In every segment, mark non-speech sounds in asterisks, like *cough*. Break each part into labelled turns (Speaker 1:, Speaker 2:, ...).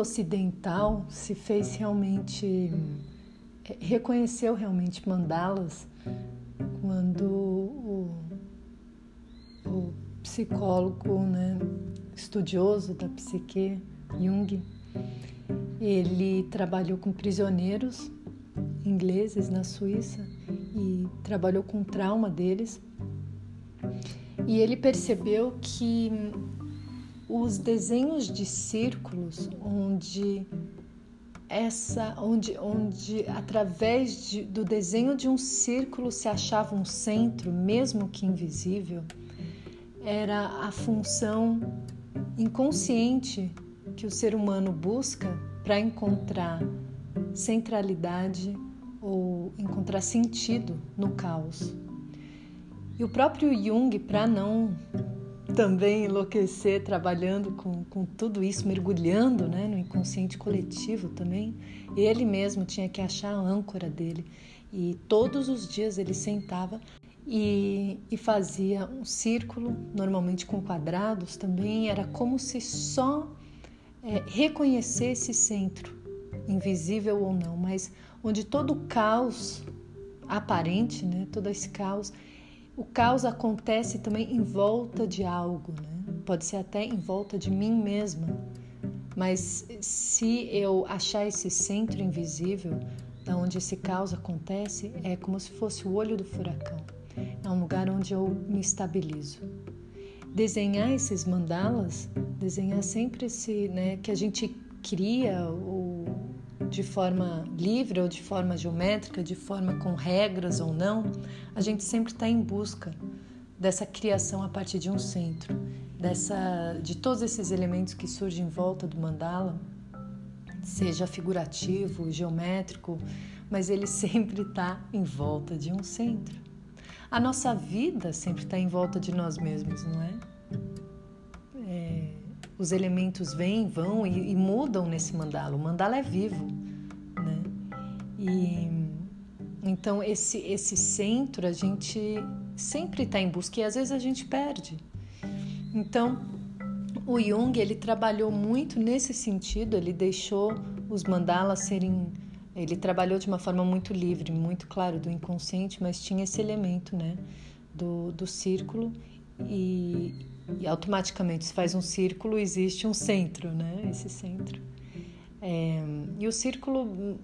Speaker 1: mundo ocidental se fez realmente, é, reconheceu realmente mandalas quando o, o psicólogo, né, estudioso da psique, Jung, ele trabalhou com prisioneiros ingleses na Suíça e trabalhou com o trauma deles. E ele percebeu que os desenhos de círculos onde essa onde onde através de, do desenho de um círculo se achava um centro, mesmo que invisível, era a função inconsciente que o ser humano busca para encontrar centralidade ou encontrar sentido no caos. E o próprio Jung, para não também enlouquecer trabalhando com, com tudo isso, mergulhando né, no inconsciente coletivo também, ele mesmo tinha que achar a âncora dele. E todos os dias ele sentava e, e fazia um círculo, normalmente com quadrados também, era como se só é, reconhecesse centro, invisível ou não, mas onde todo o caos aparente, né, todo esse caos, o caos acontece também em volta de algo, né? pode ser até em volta de mim mesma. Mas se eu achar esse centro invisível, da onde esse caos acontece, é como se fosse o olho do furacão. É um lugar onde eu me estabilizo. Desenhar esses mandalas, desenhar sempre esse, né, que a gente cria o, de forma livre ou de forma geométrica, de forma com regras ou não, a gente sempre está em busca dessa criação a partir de um centro, dessa, de todos esses elementos que surgem em volta do mandala, seja figurativo, geométrico, mas ele *laughs* sempre está em volta de um centro. A nossa vida sempre está em volta de nós mesmos, não é? é os elementos vêm, vão e, e, mudam nesse mandala. O mandala é vivo? E então esse esse centro a gente sempre está em busca e às vezes a gente perde. Então o Jung ele trabalhou muito nesse sentido. Ele deixou os mandalas serem ele trabalhou de uma forma muito livre, muito claro do inconsciente, mas tinha esse elemento, né, do, do círculo e, e automaticamente se faz um círculo existe um centro, né, esse centro. É, e o círculo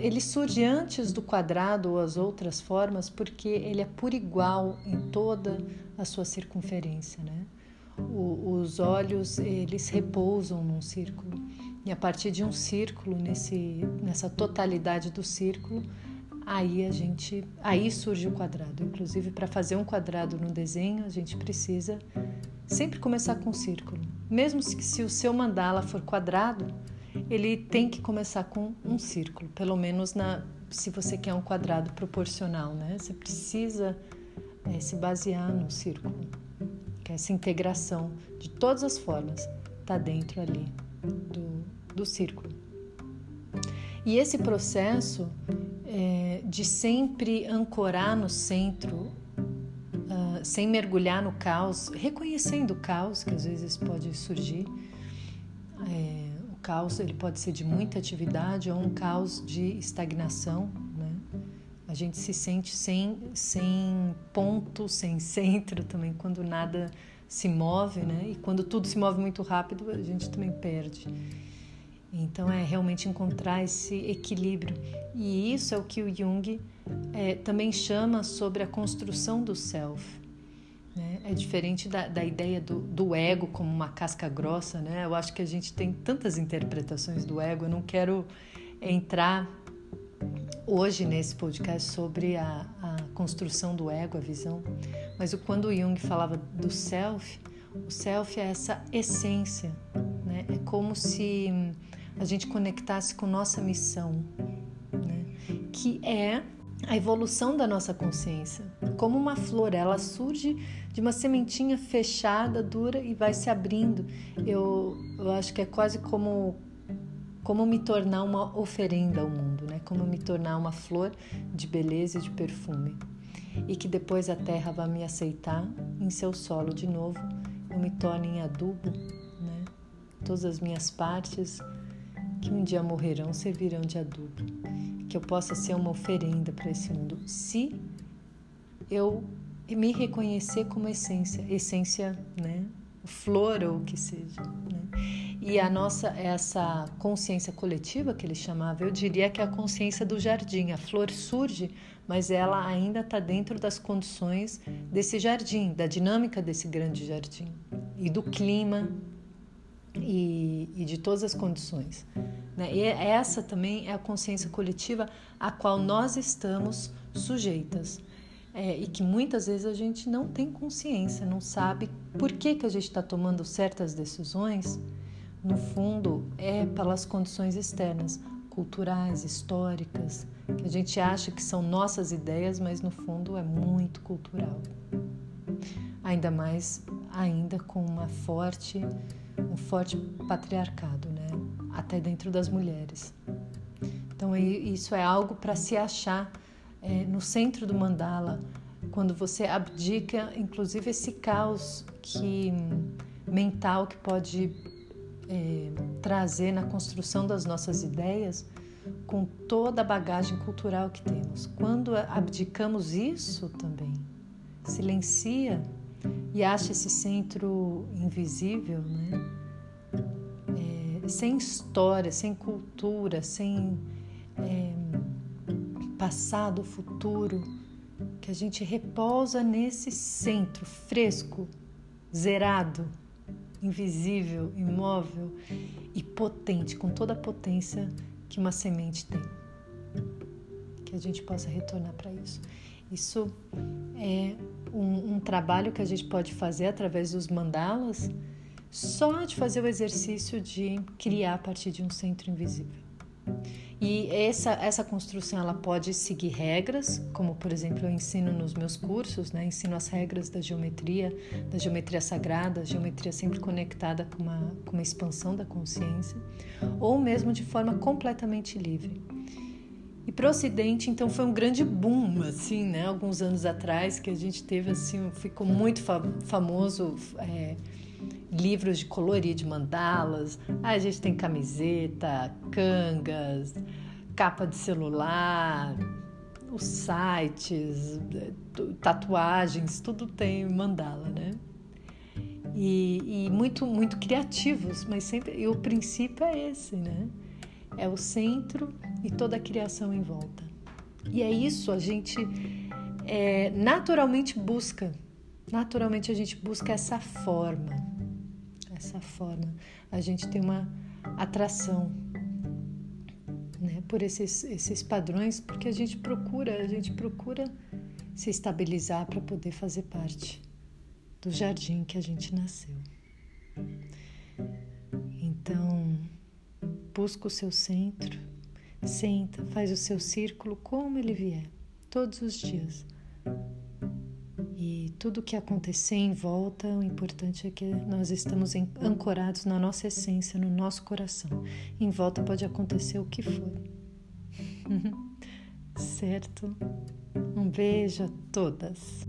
Speaker 1: ele surge antes do quadrado ou as outras formas porque ele é por igual em toda a sua circunferência, né? O, os olhos eles repousam num círculo e a partir de um círculo, nesse, nessa totalidade do círculo, aí a gente, aí surge o quadrado. Inclusive, para fazer um quadrado no desenho, a gente precisa sempre começar com um círculo. Mesmo se, se o seu mandala for quadrado, ele tem que começar com um círculo, pelo menos na, se você quer um quadrado proporcional, né? Você precisa é, se basear no círculo, que essa integração de todas as formas está dentro ali do, do círculo. E esse processo é, de sempre ancorar no centro, uh, sem mergulhar no caos, reconhecendo o caos que às vezes pode surgir. É, caos ele pode ser de muita atividade ou um caos de estagnação. Né? A gente se sente sem, sem ponto, sem centro também, quando nada se move, né? E quando tudo se move muito rápido, a gente também perde. Então é realmente encontrar esse equilíbrio. E isso é o que o Jung é, também chama sobre a construção do self. Né? É diferente da, da ideia do, do, ego como uma casca grossa. Né? Eu acho que a gente tem tantas interpretações do ego. Eu não quero entrar hoje nesse podcast sobre a, a construção do ego, a visão. Mas quando Jung falava do self, o self é essa essência. Né? É como se a gente conectasse com nossa missão, né? que é a evolução da nossa consciência. Como uma flor, ela surge de uma sementinha fechada, dura e vai se abrindo. Eu, eu acho que é quase como como me tornar uma oferenda ao mundo, né? Como me tornar uma flor de beleza e de perfume. E que depois a terra vai me aceitar em seu solo de novo, eu me torne em adubo todas as minhas partes que um dia morrerão servirão de adubo, que eu possa ser uma oferenda para esse mundo, se eu me reconhecer como essência, essência, né, flor ou o que seja. Né? E a nossa, essa consciência coletiva que ele chamava, eu diria que é a consciência do jardim. A flor surge, mas ela ainda está dentro das condições desse jardim, da dinâmica desse grande jardim e do clima e, e de todas as condições. Né? E essa também é a consciência coletiva a qual nós estamos sujeitas é, e que muitas vezes a gente não tem consciência, não sabe por que, que a gente está tomando certas decisões, no fundo é pelas condições externas, culturais, históricas, que a gente acha que são nossas ideias, mas no fundo é muito cultural. Ainda mais, ainda com uma forte, um forte patriarcado, né? Até dentro das mulheres. Então isso é algo para se achar é, no centro do mandala, quando você abdica, inclusive esse caos que mental que pode é, trazer na construção das nossas ideias, com toda a bagagem cultural que temos. Quando abdicamos isso também, silencia e acha esse centro invisível, né? Sem história, sem cultura, sem é, passado, futuro, que a gente repousa nesse centro fresco, zerado, invisível, imóvel e potente, com toda a potência que uma semente tem. Que a gente possa retornar para isso. Isso é um, um, trabalho que a gente pode fazer através dos mandalas, só de fazer o exercício de criar a partir de um centro invisível. E essa, essa construção ela pode seguir regras, como por exemplo eu ensino nos meus cursos, né? ensino as regras da geometria, da geometria sagrada, geometria sempre conectada com uma, com uma expansão da consciência, ou mesmo de forma completamente livre. E para o Ocidente, então, foi um grande boom, assim, né? Alguns anos atrás, que a gente teve, assim, ficou muito fa famoso é, livros de colorir de mandalas, a gente tem camiseta, cangas, capa de celular, os sites, tatuagens, tudo tem mandala, né? E, e, muito muito criativos, mas sempre e o princípio é esse, né? É o centro e toda a criação em volta. E é isso a gente é, naturalmente busca, naturalmente a gente busca essa forma essa forma. A gente tem uma atração né, por esses, esses padrões, porque a gente procura, a gente procura se estabilizar para poder fazer parte do jardim que a gente nasceu. Então, busca o seu centro, senta, faz o seu círculo como ele vier, todos os dias tudo que acontecer em volta, o importante é que nós estamos ancorados na nossa essência, no nosso coração. Em volta pode acontecer o que for. *laughs* certo? Um beijo a todas.